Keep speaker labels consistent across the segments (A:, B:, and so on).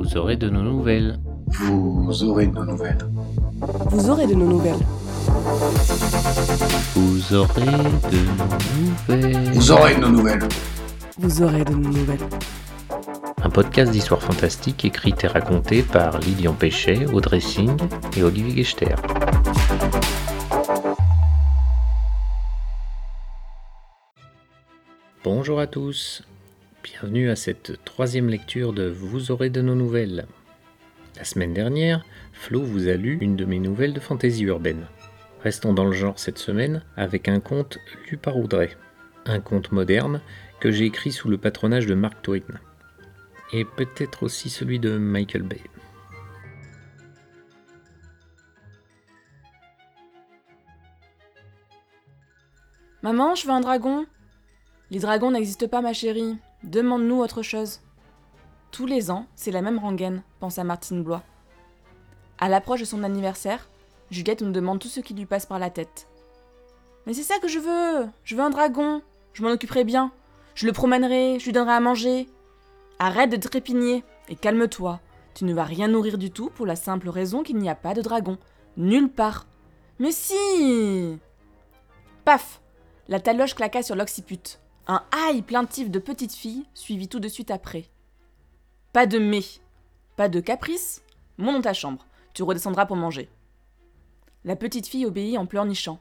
A: Vous aurez de nos nouvelles.
B: Vous aurez de nos nouvelles.
C: Vous aurez de nos nouvelles.
A: Vous aurez de nos nouvelles.
B: Vous aurez de nos nouvelles.
C: Vous aurez de nos nouvelles.
A: Un podcast d'histoire fantastique écrit et raconté par Lilian Péchet, Audrey Singh et Olivier Gechter. Bonjour à tous, bienvenue à cette troisième lecture de Vous aurez de nos nouvelles. La semaine dernière, Flo vous a lu une de mes nouvelles de fantaisie urbaine. Restons dans le genre cette semaine avec un conte lu par Audrey. Un conte moderne que j'ai écrit sous le patronage de Mark Twain. Et peut-être aussi celui de Michael Bay.
D: Maman, je veux un dragon. Les dragons n'existent pas, ma chérie. Demande-nous autre chose. Tous les ans, c'est la même rengaine, pensa Martine Blois. À l'approche de son anniversaire, Juliette nous demande tout ce qui lui passe par la tête. Mais c'est ça que je veux Je veux un dragon Je m'en occuperai bien Je le promènerai, je lui donnerai à manger Arrête de trépigner et calme-toi. Tu ne vas rien nourrir du tout pour la simple raison qu'il n'y a pas de dragon. Nulle part. Mais si Paf La taloche claqua sur l'occiput. Un aïe plaintif de petite fille suivit tout de suite après. Pas de mais, pas de caprice, monte dans ta chambre, tu redescendras pour manger. La petite fille obéit en pleurnichant.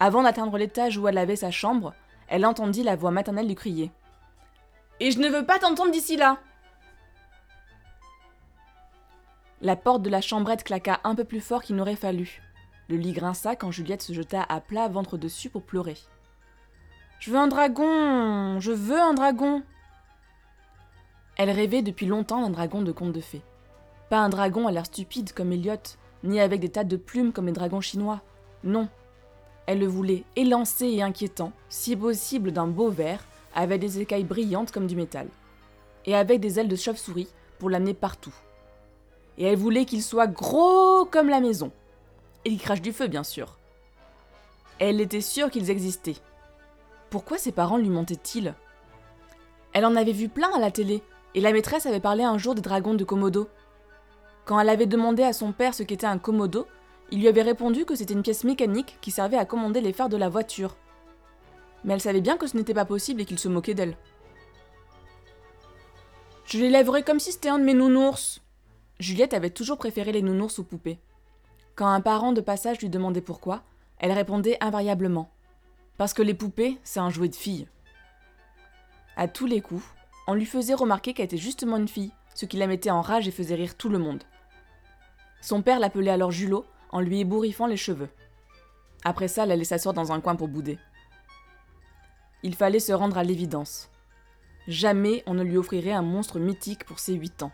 D: Avant d'atteindre l'étage où elle avait sa chambre, elle entendit la voix maternelle lui crier. Et je ne veux pas t'entendre d'ici là La porte de la chambrette claqua un peu plus fort qu'il n'aurait fallu. Le lit grinça quand Juliette se jeta à plat ventre dessus pour pleurer. Je veux un dragon Je veux un dragon Elle rêvait depuis longtemps d'un dragon de conte de fées. Pas un dragon à l'air stupide comme Elliot, ni avec des tas de plumes comme les dragons chinois. Non. Elle le voulait élancé et inquiétant, si possible d'un beau vert, avec des écailles brillantes comme du métal. Et avec des ailes de chauve-souris pour l'amener partout. Et elle voulait qu'il soit gros comme la maison. Et qu'il crache du feu, bien sûr. Elle était sûre qu'ils existaient. Pourquoi ses parents lui mentaient-ils Elle en avait vu plein à la télé, et la maîtresse avait parlé un jour des dragons de Komodo. Quand elle avait demandé à son père ce qu'était un Komodo, il lui avait répondu que c'était une pièce mécanique qui servait à commander les phares de la voiture. Mais elle savait bien que ce n'était pas possible et qu'il se moquait d'elle. Je l'élèverai comme si c'était un de mes nounours. Juliette avait toujours préféré les nounours aux poupées. Quand un parent de passage lui demandait pourquoi, elle répondait invariablement parce que les poupées, c'est un jouet de fille. À tous les coups, on lui faisait remarquer qu'elle était justement une fille, ce qui la mettait en rage et faisait rire tout le monde. Son père l'appelait alors Julot en lui ébouriffant les cheveux. Après ça, elle allait s'asseoir dans un coin pour bouder. Il fallait se rendre à l'évidence. Jamais on ne lui offrirait un monstre mythique pour ses huit ans.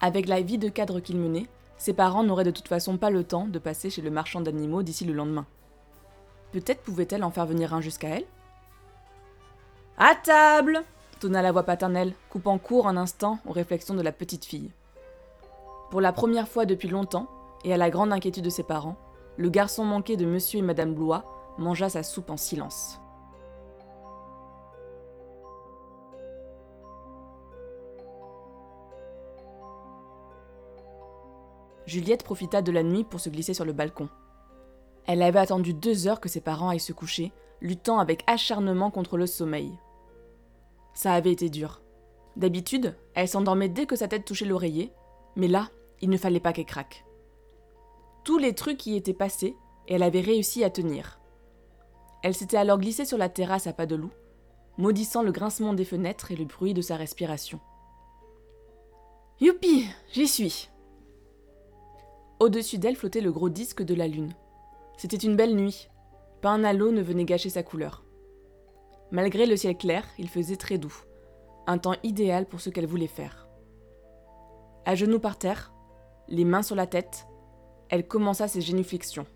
D: Avec la vie de cadre qu'il menait, ses parents n'auraient de toute façon pas le temps de passer chez le marchand d'animaux d'ici le lendemain. Peut-être pouvait-elle en faire venir un jusqu'à elle À table tonna la voix paternelle, coupant court un instant aux réflexions de la petite fille. Pour la première fois depuis longtemps, et à la grande inquiétude de ses parents, le garçon manqué de monsieur et madame Blois mangea sa soupe en silence. Juliette profita de la nuit pour se glisser sur le balcon. Elle avait attendu deux heures que ses parents aillent se coucher, luttant avec acharnement contre le sommeil. Ça avait été dur. D'habitude, elle s'endormait dès que sa tête touchait l'oreiller, mais là, il ne fallait pas qu'elle craque. Tous les trucs y étaient passés, et elle avait réussi à tenir. Elle s'était alors glissée sur la terrasse à pas de loup, maudissant le grincement des fenêtres et le bruit de sa respiration. Youpi, j'y suis. Au-dessus d'elle flottait le gros disque de la lune. C'était une belle nuit. Pas un halo ne venait gâcher sa couleur. Malgré le ciel clair, il faisait très doux. Un temps idéal pour ce qu'elle voulait faire. À genoux par terre, les mains sur la tête, elle commença ses génuflexions.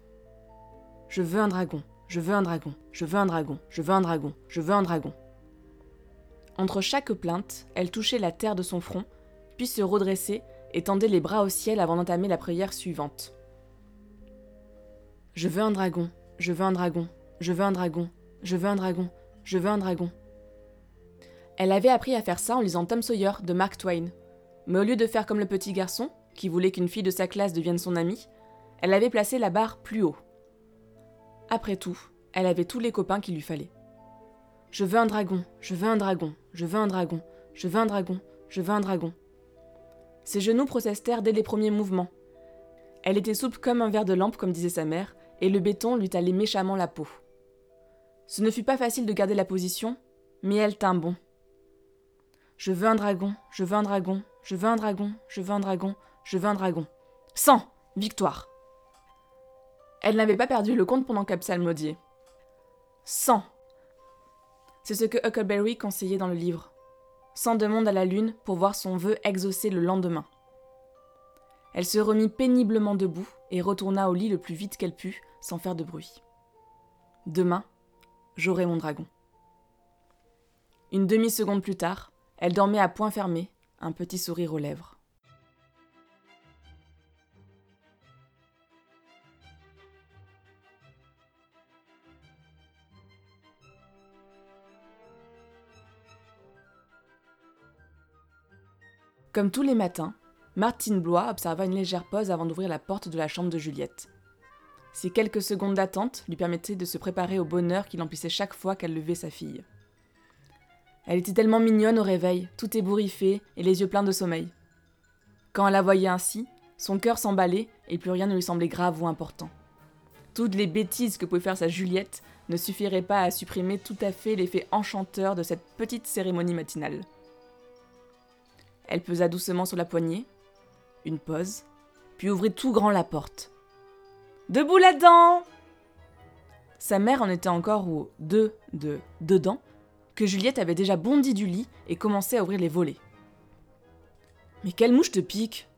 D: Je veux un dragon, je veux un dragon, je veux un dragon, je veux un dragon, je veux un dragon. Entre chaque plainte, elle touchait la terre de son front, puis se redressait et tendait les bras au ciel avant d'entamer la prière suivante. Je veux un dragon, je veux un dragon, je veux un dragon, je veux un dragon, je veux un dragon. Elle avait appris à faire ça en lisant Tom Sawyer de Mark Twain. Mais au lieu de faire comme le petit garçon, qui voulait qu'une fille de sa classe devienne son amie, elle avait placé la barre plus haut. Après tout, elle avait tous les copains qu'il lui fallait. Je veux un dragon, je veux un dragon, je veux un dragon, je veux un dragon, je veux un dragon. Ses genoux protestèrent dès les premiers mouvements. Elle était souple comme un verre de lampe, comme disait sa mère, et le béton lui talait méchamment la peau. Ce ne fut pas facile de garder la position, mais elle tint bon. Je veux un dragon, je veux un dragon, je veux un dragon, je veux un dragon, je veux un dragon. 100 Victoire Elle n'avait pas perdu le compte pendant qu'elle psalmodiait. 100 C'est ce que Huckleberry conseillait dans le livre. 100 de monde à la lune pour voir son vœu exaucé le lendemain. Elle se remit péniblement debout et retourna au lit le plus vite qu'elle put, sans faire de bruit. Demain, j'aurai mon dragon. Une demi-seconde plus tard, elle dormait à point fermé, un petit sourire aux lèvres. Comme tous les matins, Martine Blois observa une légère pause avant d'ouvrir la porte de la chambre de Juliette. Ces quelques secondes d'attente lui permettaient de se préparer au bonheur qui l'emplissait chaque fois qu'elle levait sa fille. Elle était tellement mignonne au réveil, tout ébouriffée et les yeux pleins de sommeil. Quand elle la voyait ainsi, son cœur s'emballait et plus rien ne lui semblait grave ou important. Toutes les bêtises que pouvait faire sa Juliette ne suffiraient pas à supprimer tout à fait l'effet enchanteur de cette petite cérémonie matinale. Elle pesa doucement sur la poignée, une pause, puis ouvrit tout grand la porte. Debout là-dedans Sa mère en était encore au de de dedans que Juliette avait déjà bondi du lit et commençait à ouvrir les volets. Mais quelle mouche te pique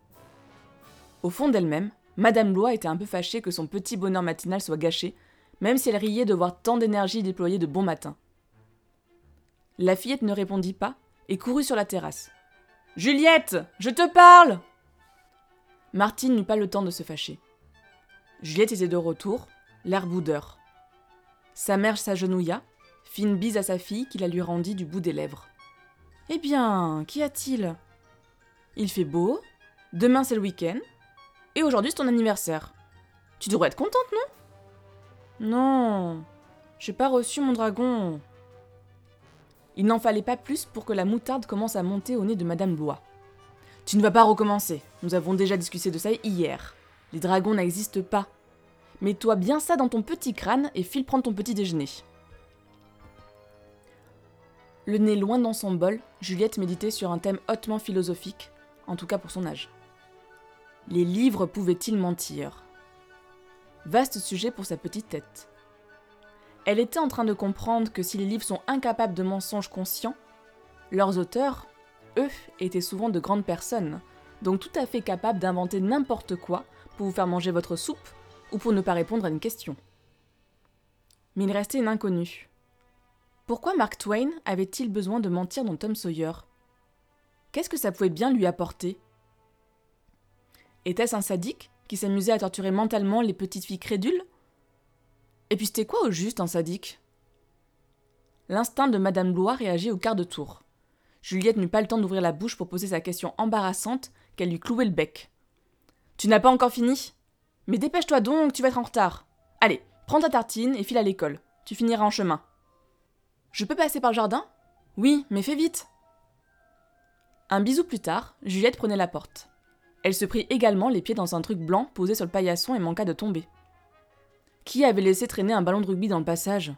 D: Au fond d'elle-même, Madame Blois était un peu fâchée que son petit bonheur matinal soit gâché, même si elle riait de voir tant d'énergie déployée de bon matin. La fillette ne répondit pas et courut sur la terrasse. Juliette, je te parle Martine n'eut pas le temps de se fâcher. Juliette était de retour, l'air boudeur. Sa mère s'agenouilla, fit une bise à sa fille qui la lui rendit du bout des lèvres. Eh bien, qu'y a-t-il? Il fait beau, demain c'est le week-end, et aujourd'hui c'est ton anniversaire. Tu devrais être contente, non? Non, j'ai pas reçu mon dragon. Il n'en fallait pas plus pour que la moutarde commence à monter au nez de Madame Blois. Tu ne vas pas recommencer, nous avons déjà discuté de ça hier. Les dragons n'existent pas. Mets-toi bien ça dans ton petit crâne et file prendre ton petit déjeuner. Le nez loin dans son bol, Juliette méditait sur un thème hautement philosophique, en tout cas pour son âge. Les livres pouvaient-ils mentir? Vaste sujet pour sa petite tête. Elle était en train de comprendre que si les livres sont incapables de mensonges conscients, leurs auteurs, eux, étaient souvent de grandes personnes, donc tout à fait capables d'inventer n'importe quoi pour vous faire manger votre soupe ou pour ne pas répondre à une question. Mais il restait une inconnue. Pourquoi Mark Twain avait-il besoin de mentir dans Tom Sawyer? Qu'est-ce que ça pouvait bien lui apporter? Était-ce un sadique qui s'amusait à torturer mentalement les petites filles crédules? Et puis c'était quoi au juste un sadique? L'instinct de Madame Blois réagit au quart de tour. Juliette n'eut pas le temps d'ouvrir la bouche pour poser sa question embarrassante qu'elle lui clouait le bec. Tu n'as pas encore fini? Mais dépêche-toi donc, tu vas être en retard. Allez, prends ta tartine et file à l'école. Tu finiras en chemin. Je peux passer par le jardin? Oui, mais fais vite. Un bisou plus tard, Juliette prenait la porte. Elle se prit également les pieds dans un truc blanc posé sur le paillasson et manqua de tomber. Qui avait laissé traîner un ballon de rugby dans le passage?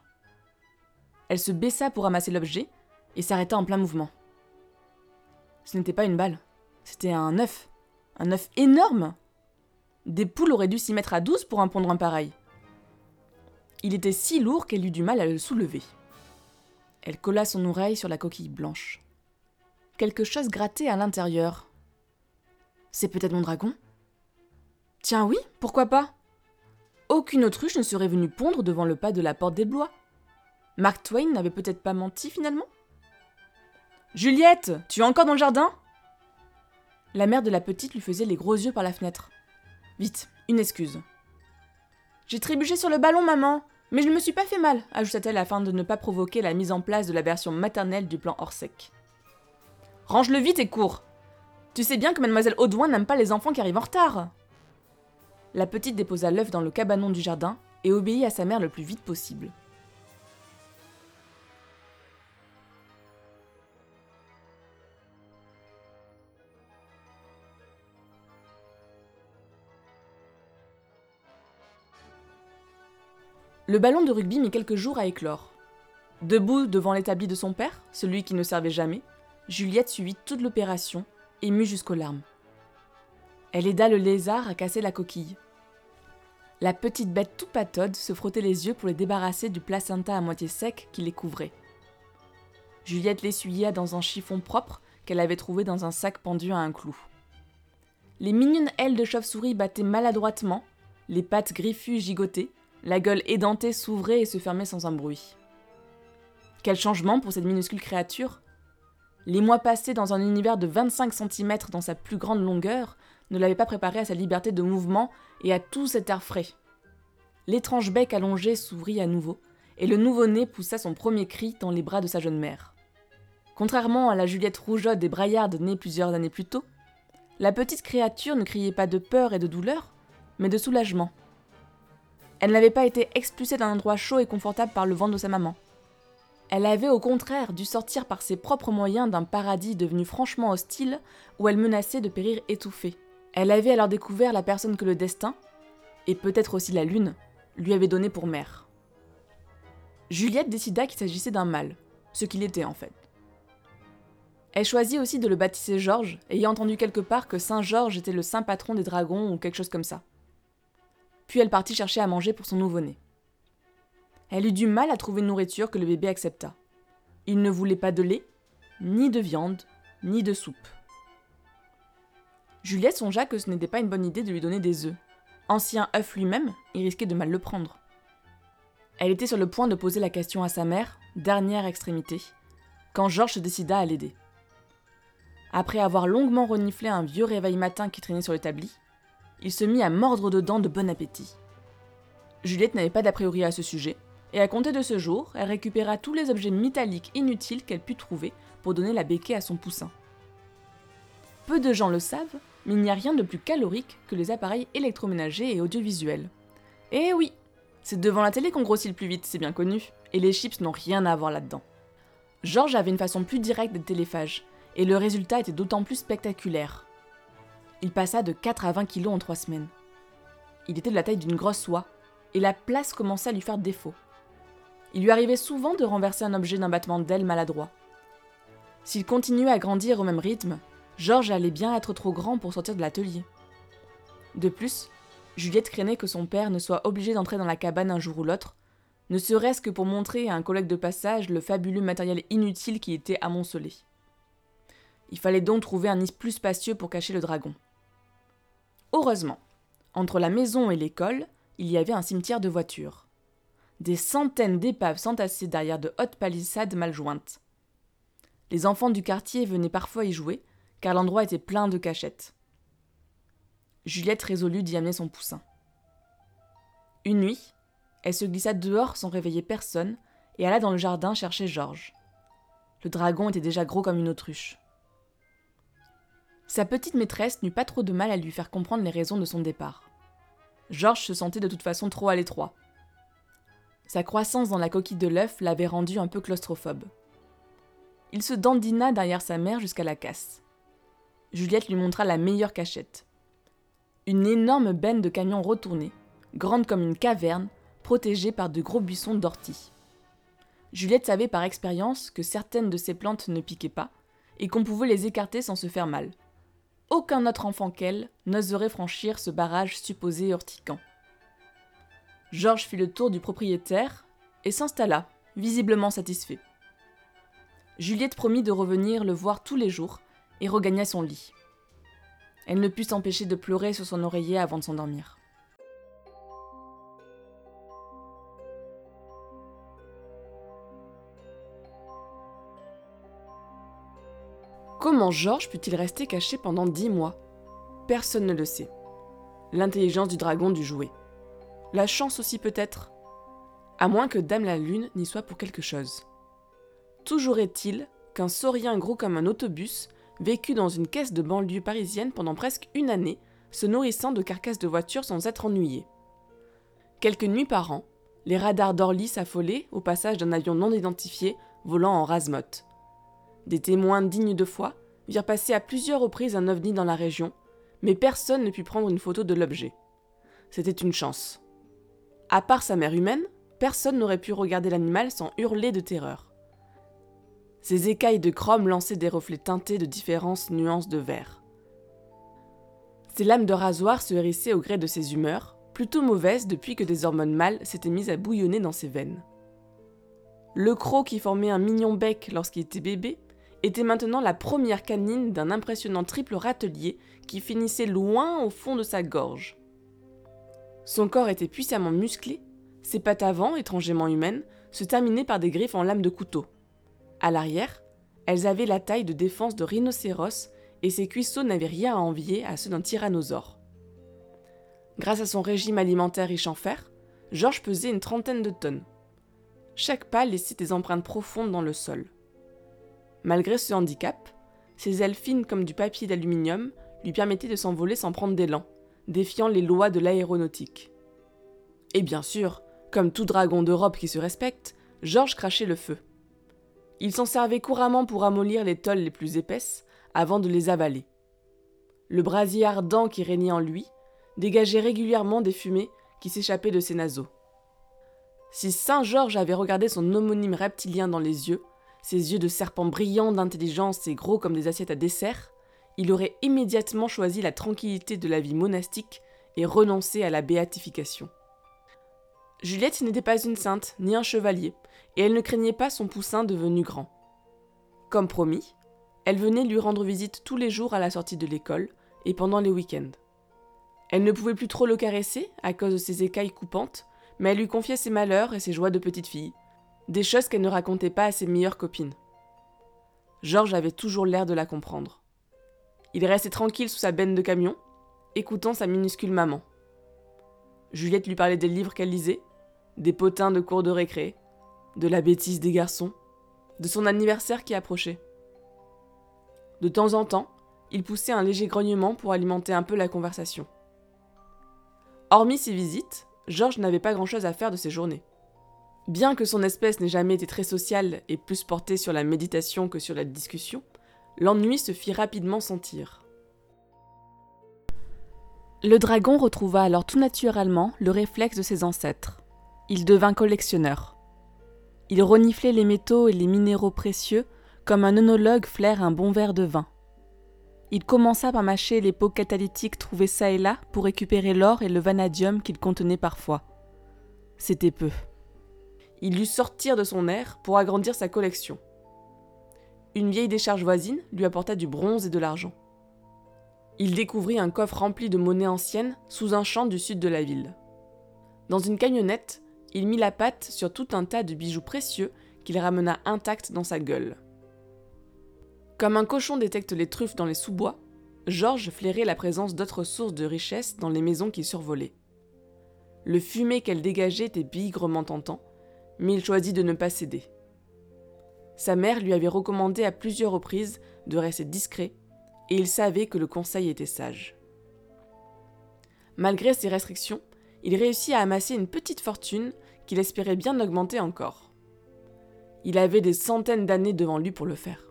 D: Elle se baissa pour ramasser l'objet et s'arrêta en plein mouvement. Ce n'était pas une balle, c'était un œuf. Un œuf énorme Des poules auraient dû s'y mettre à douze pour en pondre un pareil. Il était si lourd qu'elle eut du mal à le soulever. Elle colla son oreille sur la coquille blanche. Quelque chose grattait à l'intérieur. C'est peut-être mon dragon? Tiens oui, pourquoi pas? Aucune autruche ne serait venue pondre devant le pas de la porte des Blois. Mark Twain n'avait peut-être pas menti finalement? Juliette, tu es encore dans le jardin? La mère de la petite lui faisait les gros yeux par la fenêtre. Vite, une excuse. J'ai trébuché sur le ballon, maman. Mais je ne me suis pas fait mal, ajouta-t-elle afin de ne pas provoquer la mise en place de la version maternelle du plan Orsec. Range-le vite et cours Tu sais bien que mademoiselle Audouin n'aime pas les enfants qui arrivent en retard La petite déposa l'œuf dans le cabanon du jardin et obéit à sa mère le plus vite possible. Le ballon de rugby mit quelques jours à éclore. Debout devant l'établi de son père, celui qui ne servait jamais, Juliette suivit toute l'opération, émue jusqu'aux larmes. Elle aida le lézard à casser la coquille. La petite bête tout patode se frottait les yeux pour les débarrasser du placenta à moitié sec qui les couvrait. Juliette l'essuya dans un chiffon propre qu'elle avait trouvé dans un sac pendu à un clou. Les mignonnes ailes de chauve-souris battaient maladroitement, les pattes griffues gigotaient, la gueule édentée s'ouvrait et se fermait sans un bruit. Quel changement pour cette minuscule créature? Les mois passés dans un univers de 25 cm dans sa plus grande longueur ne l'avaient pas préparée à sa liberté de mouvement et à tout cet air frais. L'étrange bec allongé s'ouvrit à nouveau, et le nouveau-né poussa son premier cri dans les bras de sa jeune mère. Contrairement à la Juliette rougeaude et braillarde née plusieurs années plus tôt, la petite créature ne criait pas de peur et de douleur, mais de soulagement. Elle n'avait pas été expulsée d'un endroit chaud et confortable par le vent de sa maman. Elle avait au contraire dû sortir par ses propres moyens d'un paradis devenu franchement hostile où elle menaçait de périr étouffée. Elle avait alors découvert la personne que le destin, et peut-être aussi la lune, lui avait donnée pour mère. Juliette décida qu'il s'agissait d'un mâle, ce qu'il était en fait. Elle choisit aussi de le baptiser Georges, ayant entendu quelque part que Saint Georges était le saint patron des dragons ou quelque chose comme ça. Puis elle partit chercher à manger pour son nouveau-né. Elle eut du mal à trouver une nourriture que le bébé accepta. Il ne voulait pas de lait, ni de viande, ni de soupe. Juliette songea que ce n'était pas une bonne idée de lui donner des œufs. Ancien œuf lui-même, il risquait de mal le prendre. Elle était sur le point de poser la question à sa mère, dernière extrémité, quand Georges se décida à l'aider. Après avoir longuement reniflé un vieux réveil matin qui traînait sur l'établi, il se mit à mordre dedans de bon appétit. Juliette n'avait pas d'a priori à ce sujet, et à compter de ce jour, elle récupéra tous les objets métalliques inutiles qu'elle put trouver pour donner la béquée à son poussin. Peu de gens le savent, mais il n'y a rien de plus calorique que les appareils électroménagers et audiovisuels. Eh oui, c'est devant la télé qu'on grossit le plus vite, c'est bien connu, et les chips n'ont rien à voir là-dedans. Georges avait une façon plus directe d'être téléphage, et le résultat était d'autant plus spectaculaire. Il passa de 4 à 20 kilos en 3 semaines. Il était de la taille d'une grosse soie, et la place commençait à lui faire défaut. Il lui arrivait souvent de renverser un objet d'un battement d'aile maladroit. S'il continuait à grandir au même rythme, Georges allait bien être trop grand pour sortir de l'atelier. De plus, Juliette craignait que son père ne soit obligé d'entrer dans la cabane un jour ou l'autre, ne serait-ce que pour montrer à un collègue de passage le fabuleux matériel inutile qui était amoncelé. Il fallait donc trouver un nid plus spacieux pour cacher le dragon. Heureusement, entre la maison et l'école, il y avait un cimetière de voitures. Des centaines d'épaves s'entassaient derrière de hautes palissades mal jointes. Les enfants du quartier venaient parfois y jouer, car l'endroit était plein de cachettes. Juliette résolut d'y amener son poussin. Une nuit, elle se glissa dehors sans réveiller personne et alla dans le jardin chercher Georges. Le dragon était déjà gros comme une autruche. Sa petite maîtresse n'eut pas trop de mal à lui faire comprendre les raisons de son départ. Georges se sentait de toute façon trop à l'étroit. Sa croissance dans la coquille de l'œuf l'avait rendu un peu claustrophobe. Il se dandina derrière sa mère jusqu'à la casse. Juliette lui montra la meilleure cachette. Une énorme benne de camion retourné, grande comme une caverne, protégée par de gros buissons d'orties. Juliette savait par expérience que certaines de ces plantes ne piquaient pas et qu'on pouvait les écarter sans se faire mal. Aucun autre enfant qu'elle n'oserait franchir ce barrage supposé urticant. Georges fit le tour du propriétaire et s'installa, visiblement satisfait. Juliette promit de revenir le voir tous les jours et regagna son lit. Elle ne put s'empêcher de pleurer sur son oreiller avant de s'endormir. Comment Georges put-il rester caché pendant dix mois? Personne ne le sait. L'intelligence du dragon dut jouer. La chance aussi peut-être? À moins que Dame la Lune n'y soit pour quelque chose. Toujours est-il qu'un saurien gros comme un autobus vécut dans une caisse de banlieue parisienne pendant presque une année, se nourrissant de carcasses de voitures sans être ennuyé. Quelques nuits par an, les radars d'Orly s'affolaient au passage d'un avion non identifié volant en rasemotte. Des témoins dignes de foi virent passer à plusieurs reprises un ovni dans la région, mais personne ne put prendre une photo de l'objet. C'était une chance. À part sa mère humaine, personne n'aurait pu regarder l'animal sans hurler de terreur. Ses écailles de chrome lançaient des reflets teintés de différentes nuances de vert. Ses lames de rasoir se hérissaient au gré de ses humeurs, plutôt mauvaises depuis que des hormones mâles s'étaient mises à bouillonner dans ses veines. Le croc qui formait un mignon bec lorsqu'il était bébé était maintenant la première canine d'un impressionnant triple râtelier qui finissait loin au fond de sa gorge. Son corps était puissamment musclé, ses pattes avant, étrangement humaines, se terminaient par des griffes en lame de couteau. À l'arrière, elles avaient la taille de défense de rhinocéros et ses cuisseaux n'avaient rien à envier à ceux d'un tyrannosaure. Grâce à son régime alimentaire riche en fer, Georges pesait une trentaine de tonnes. Chaque pas laissait des empreintes profondes dans le sol. Malgré ce handicap, ses ailes fines comme du papier d'aluminium lui permettaient de s'envoler sans prendre d'élan, défiant les lois de l'aéronautique. Et bien sûr, comme tout dragon d'Europe qui se respecte, Georges crachait le feu. Il s'en servait couramment pour amollir les tôles les plus épaisses avant de les avaler. Le brasier ardent qui régnait en lui dégageait régulièrement des fumées qui s'échappaient de ses naseaux. Si Saint Georges avait regardé son homonyme reptilien dans les yeux, ses yeux de serpent brillants d'intelligence et gros comme des assiettes à dessert, il aurait immédiatement choisi la tranquillité de la vie monastique et renoncé à la béatification. Juliette n'était pas une sainte, ni un chevalier, et elle ne craignait pas son poussin devenu grand. Comme promis, elle venait lui rendre visite tous les jours à la sortie de l'école et pendant les week-ends. Elle ne pouvait plus trop le caresser à cause de ses écailles coupantes, mais elle lui confiait ses malheurs et ses joies de petite fille, des choses qu'elle ne racontait pas à ses meilleures copines. Georges avait toujours l'air de la comprendre. Il restait tranquille sous sa benne de camion, écoutant sa minuscule maman. Juliette lui parlait des livres qu'elle lisait, des potins de cours de récré, de la bêtise des garçons, de son anniversaire qui approchait. De temps en temps, il poussait un léger grognement pour alimenter un peu la conversation. Hormis ses visites, Georges n'avait pas grand-chose à faire de ses journées. Bien que son espèce n'ait jamais été très sociale et plus portée sur la méditation que sur la discussion, l'ennui se fit rapidement sentir. Le dragon retrouva alors tout naturellement le réflexe de ses ancêtres. Il devint collectionneur. Il reniflait les métaux et les minéraux précieux comme un œnologue flaire un bon verre de vin. Il commença par mâcher les pots catalytiques trouvés çà et là pour récupérer l'or et le vanadium qu'ils contenaient parfois. C'était peu. Il lut sortir de son air pour agrandir sa collection. Une vieille décharge voisine lui apporta du bronze et de l'argent. Il découvrit un coffre rempli de monnaie ancienne sous un champ du sud de la ville. Dans une camionnette, il mit la patte sur tout un tas de bijoux précieux qu'il ramena intacts dans sa gueule. Comme un cochon détecte les truffes dans les sous-bois, Georges flairait la présence d'autres sources de richesse dans les maisons qu'il survolait. Le fumet qu'elle dégageait était bigrement tentant, mais il choisit de ne pas céder. Sa mère lui avait recommandé à plusieurs reprises de rester discret, et il savait que le conseil était sage. Malgré ces restrictions, il réussit à amasser une petite fortune qu'il espérait bien augmenter encore. Il avait des centaines d'années devant lui pour le faire.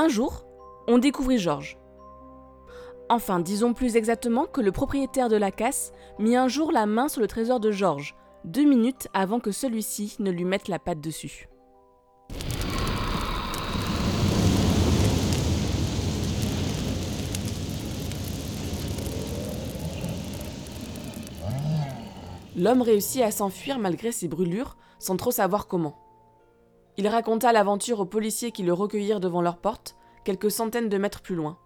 D: Un jour, on découvrit Georges. Enfin, disons plus exactement que le propriétaire de la casse mit un jour la main sur le trésor de Georges, deux minutes avant que celui-ci ne lui mette la patte dessus. L'homme réussit à s'enfuir malgré ses brûlures, sans trop savoir comment. Il raconta l'aventure aux policiers qui le recueillirent devant leur porte, quelques centaines de mètres plus loin.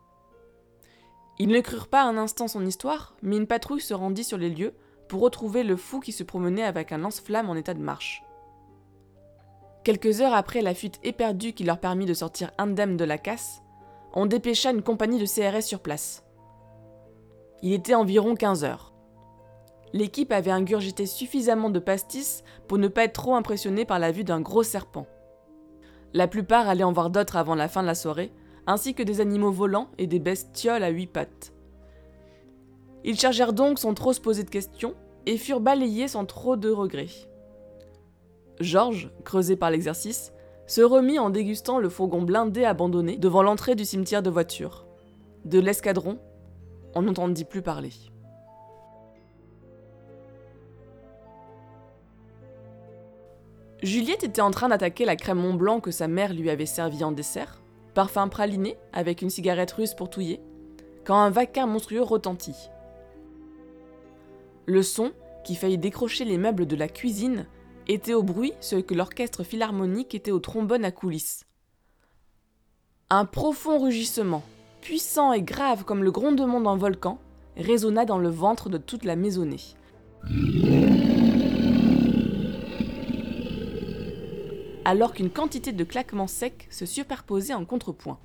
D: Ils ne crurent pas un instant son histoire, mais une patrouille se rendit sur les lieux pour retrouver le fou qui se promenait avec un lance-flamme en état de marche. Quelques heures après la fuite éperdue qui leur permit de sortir indemnes de la casse, on dépêcha une compagnie de CRS sur place. Il était environ 15 heures. L'équipe avait ingurgité suffisamment de pastis pour ne pas être trop impressionné par la vue d'un gros serpent. La plupart allaient en voir d'autres avant la fin de la soirée, ainsi que des animaux volants et des bestioles à huit pattes. Ils chargèrent donc sans trop se poser de questions et furent balayés sans trop de regrets. Georges, creusé par l'exercice, se remit en dégustant le fourgon blindé abandonné devant l'entrée du cimetière de voitures. De l'escadron, on n'entendit plus parler. Juliette était en train d'attaquer la crème Mont Blanc que sa mère lui avait servie en dessert, parfum praliné avec une cigarette russe pour touiller, quand un vacarme monstrueux retentit. Le son, qui faillit décrocher les meubles de la cuisine, était au bruit ce que l'orchestre philharmonique était au trombone à coulisses. Un profond rugissement, puissant et grave comme le grondement d'un volcan, résonna dans le ventre de toute la maisonnée. Alors qu'une quantité de claquements secs se superposaient en contrepoint.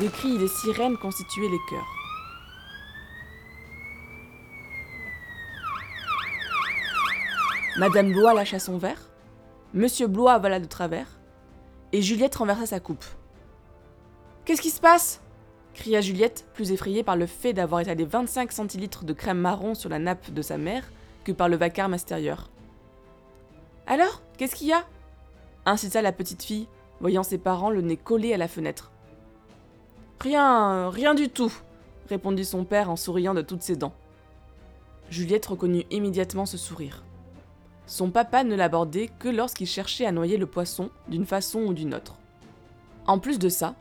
D: Des cris et des sirènes constituaient les chœurs. Madame Blois lâcha son verre, Monsieur Blois avala de travers, et Juliette renversa sa coupe. Qu'est-ce qui se passe? Cria Juliette, plus effrayée par le fait d'avoir étalé 25 centilitres de crème marron sur la nappe de sa mère que par le vacarme extérieur. Alors, qu'est-ce qu'il y a? incita la petite fille, voyant ses parents le nez collé à la fenêtre. Rien, rien du tout, répondit son père en souriant de toutes ses dents. Juliette reconnut immédiatement ce sourire. Son papa ne l'abordait que lorsqu'il cherchait à noyer le poisson d'une façon ou d'une autre. En plus de ça,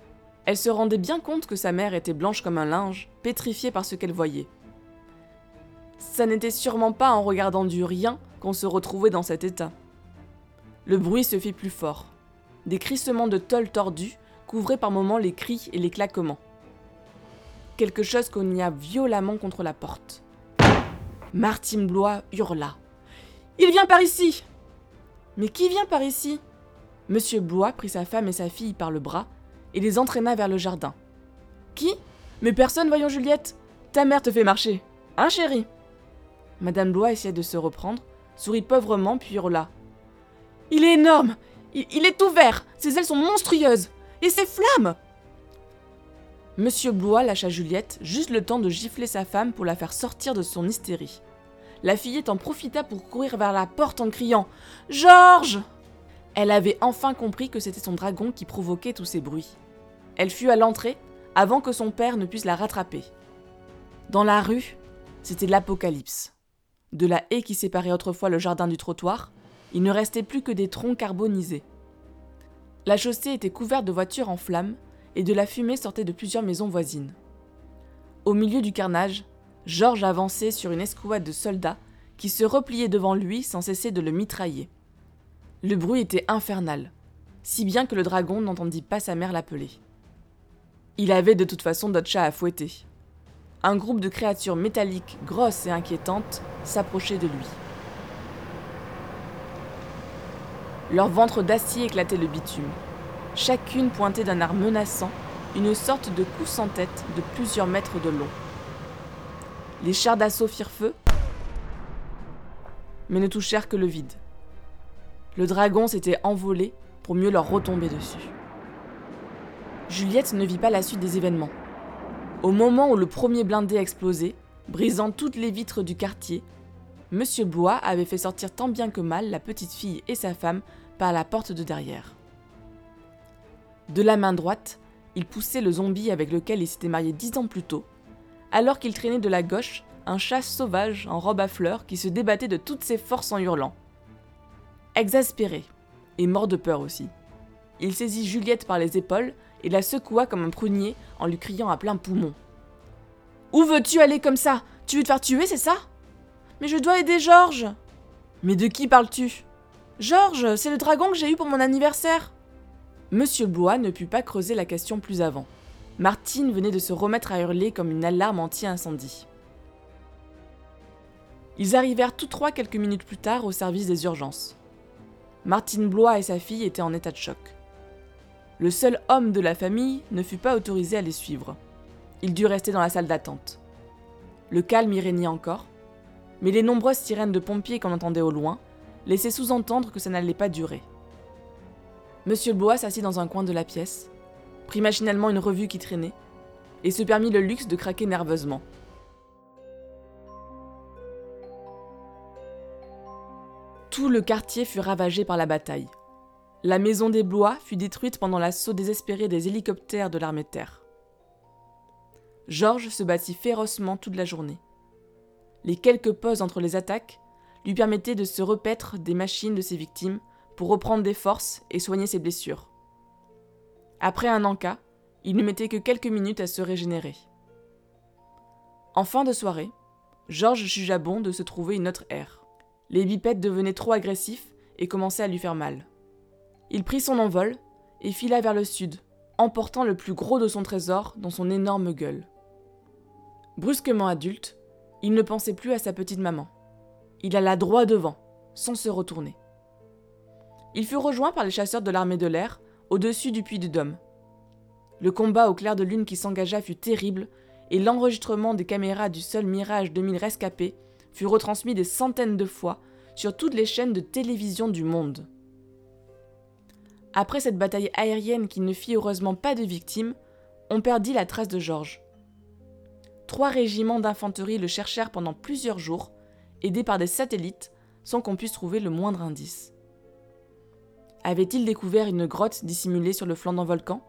D: elle se rendait bien compte que sa mère était blanche comme un linge, pétrifiée par ce qu'elle voyait. Ça n'était sûrement pas en regardant du rien qu'on se retrouvait dans cet état. Le bruit se fit plus fort. Des crissements de tôle tordus couvraient par moments les cris et les claquements. Quelque chose cogna violemment contre la porte. Martine Blois hurla. Il vient par ici Mais qui vient par ici? Monsieur Blois prit sa femme et sa fille par le bras et les entraîna vers le jardin. Qui? Mais personne, voyons Juliette Ta mère te fait marcher. Hein, chérie? Madame Blois essayait de se reprendre, sourit pauvrement, puis hurla. Il est énorme il, il est tout vert Ses ailes sont monstrueuses Et ses flammes Monsieur Blois lâcha Juliette, juste le temps de gifler sa femme pour la faire sortir de son hystérie. La fillette en profita pour courir vers la porte en criant Georges Elle avait enfin compris que c'était son dragon qui provoquait tous ces bruits. Elle fut à l'entrée avant que son père ne puisse la rattraper. Dans la rue, c'était l'apocalypse. De la haie qui séparait autrefois le jardin du trottoir, il ne restait plus que des troncs carbonisés. La chaussée était couverte de voitures en flammes et de la fumée sortait de plusieurs maisons voisines. Au milieu du carnage, Georges avançait sur une escouade de soldats qui se repliaient devant lui sans cesser de le mitrailler. Le bruit était infernal, si bien que le dragon n'entendit pas sa mère l'appeler. Il avait de toute façon d'autres chats à fouetter. Un groupe de créatures métalliques grosses et inquiétantes s'approchait de lui. Leur ventre d'acier éclatait le bitume. Chacune pointait d'un art menaçant une sorte de coup sans tête de plusieurs mètres de long. Les chars d'assaut firent feu, mais ne touchèrent que le vide. Le dragon s'était envolé pour mieux leur retomber dessus. Juliette ne vit pas la suite des événements. Au moment où le premier blindé explosait, brisant toutes les vitres du quartier, Monsieur Blois avait fait sortir tant bien que mal la petite fille et sa femme par la porte de derrière. De la main droite, il poussait le zombie avec lequel il s'était marié dix ans plus tôt, alors qu'il traînait de la gauche un chat sauvage en robe à fleurs qui se débattait de toutes ses forces en hurlant. Exaspéré, et mort de peur aussi, il saisit Juliette par les épaules et la secoua comme un prunier en lui criant à plein poumon. Où veux-tu aller comme ça? Tu veux te faire tuer, c'est ça? Mais je dois aider Georges Mais de qui parles-tu? Georges, c'est le dragon que j'ai eu pour mon anniversaire Monsieur Blois ne put pas creuser la question plus avant. Martine venait de se remettre à hurler comme une alarme anti-incendie. Ils arrivèrent tous trois quelques minutes plus tard au service des urgences. Martine Blois et sa fille étaient en état de choc. Le seul homme de la famille ne fut pas autorisé à les suivre. Il dut rester dans la salle d'attente. Le calme y régnait encore, mais les nombreuses sirènes de pompiers qu'on entendait au loin laissaient sous-entendre que ça n'allait pas durer. Monsieur Blois s'assit dans un coin de la pièce, prit machinalement une revue qui traînait, et se permit le luxe de craquer nerveusement. Tout le quartier fut ravagé par la bataille. La maison des Blois fut détruite pendant l'assaut désespéré des hélicoptères de l'armée de terre. Georges se battit férocement toute la journée. Les quelques pauses entre les attaques lui permettaient de se repaître des machines de ses victimes pour reprendre des forces et soigner ses blessures. Après un encas, il ne mettait que quelques minutes à se régénérer. En fin de soirée, Georges jugea bon de se trouver une autre aire. Les bipèdes devenaient trop agressifs et commençaient à lui faire mal. Il prit son envol et fila vers le sud, emportant le plus gros de son trésor dans son énorme gueule. Brusquement adulte, il ne pensait plus à sa petite maman. Il alla droit devant, sans se retourner. Il fut rejoint par les chasseurs de l'armée de l'air, au-dessus du puits du Dôme. Le combat au clair de lune qui s'engagea fut terrible, et l'enregistrement des caméras du seul Mirage 2000 rescapé fut retransmis des centaines de fois sur toutes les chaînes de télévision du monde. Après cette bataille aérienne qui ne fit heureusement pas de victimes, on perdit la trace de Georges. Trois régiments d'infanterie le cherchèrent pendant plusieurs jours, aidés par des satellites, sans qu'on puisse trouver le moindre indice. Avait-il découvert une grotte dissimulée sur le flanc d'un volcan?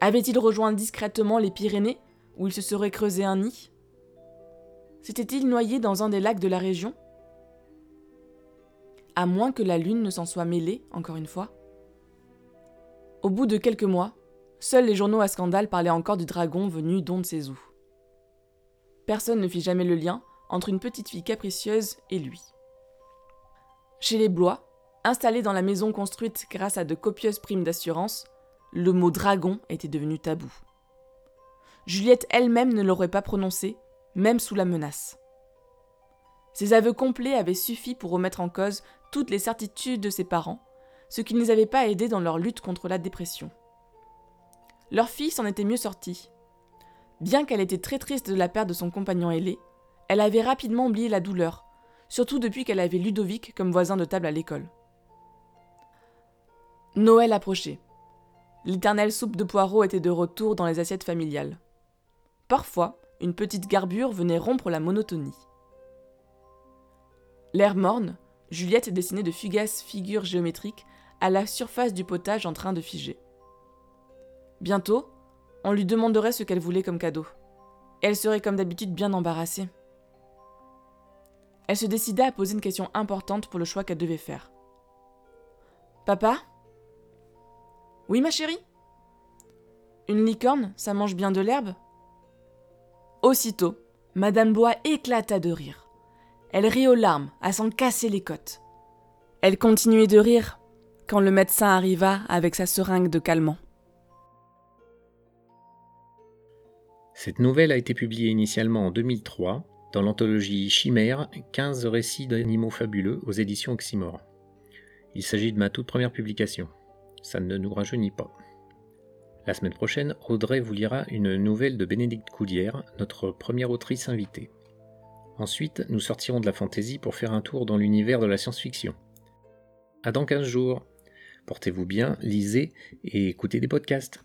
D: Avait-il rejoint discrètement les Pyrénées, où il se serait creusé un nid? S'était-il noyé dans un des lacs de la région? À moins que la Lune ne s'en soit mêlée, encore une fois. Au bout de quelques mois, seuls les journaux à scandale parlaient encore du dragon venu d'on. Personne ne fit jamais le lien entre une petite fille capricieuse et lui. Chez les Blois, installés dans la maison construite grâce à de copieuses primes d'assurance, le mot dragon était devenu tabou. Juliette elle-même ne l'aurait pas prononcé même sous la menace. Ces aveux complets avaient suffi pour remettre en cause toutes les certitudes de ses parents, ce qui ne les avait pas aidés dans leur lutte contre la dépression. Leur fille s'en était mieux sortie. Bien qu'elle était très triste de la perte de son compagnon ailé, elle avait rapidement oublié la douleur, surtout depuis qu'elle avait Ludovic comme voisin de table à l'école. Noël approchait. L'éternelle soupe de poireaux était de retour dans les assiettes familiales. Parfois, une petite garbure venait rompre la monotonie. L'air morne, Juliette dessinait de fugaces figures géométriques à la surface du potage en train de figer. Bientôt, on lui demanderait ce qu'elle voulait comme cadeau. Elle serait comme d'habitude bien embarrassée. Elle se décida à poser une question importante pour le choix qu'elle devait faire. Papa? Oui, ma chérie? Une licorne, ça mange bien de l'herbe? Aussitôt, Madame Bois éclata de rire. Elle rit aux larmes, à s'en casser les côtes. Elle continuait de rire quand le médecin arriva avec sa seringue de calmant.
A: Cette nouvelle a été publiée initialement en 2003 dans l'anthologie Chimère, 15 récits d'animaux fabuleux aux éditions Oxymore. Il s'agit de ma toute première publication. Ça ne nous rajeunit pas. La semaine prochaine, Audrey vous lira une nouvelle de Bénédicte Coudière, notre première autrice invitée. Ensuite, nous sortirons de la fantaisie pour faire un tour dans l'univers de la science-fiction. À dans 15 jours. Portez-vous bien, lisez et écoutez des podcasts.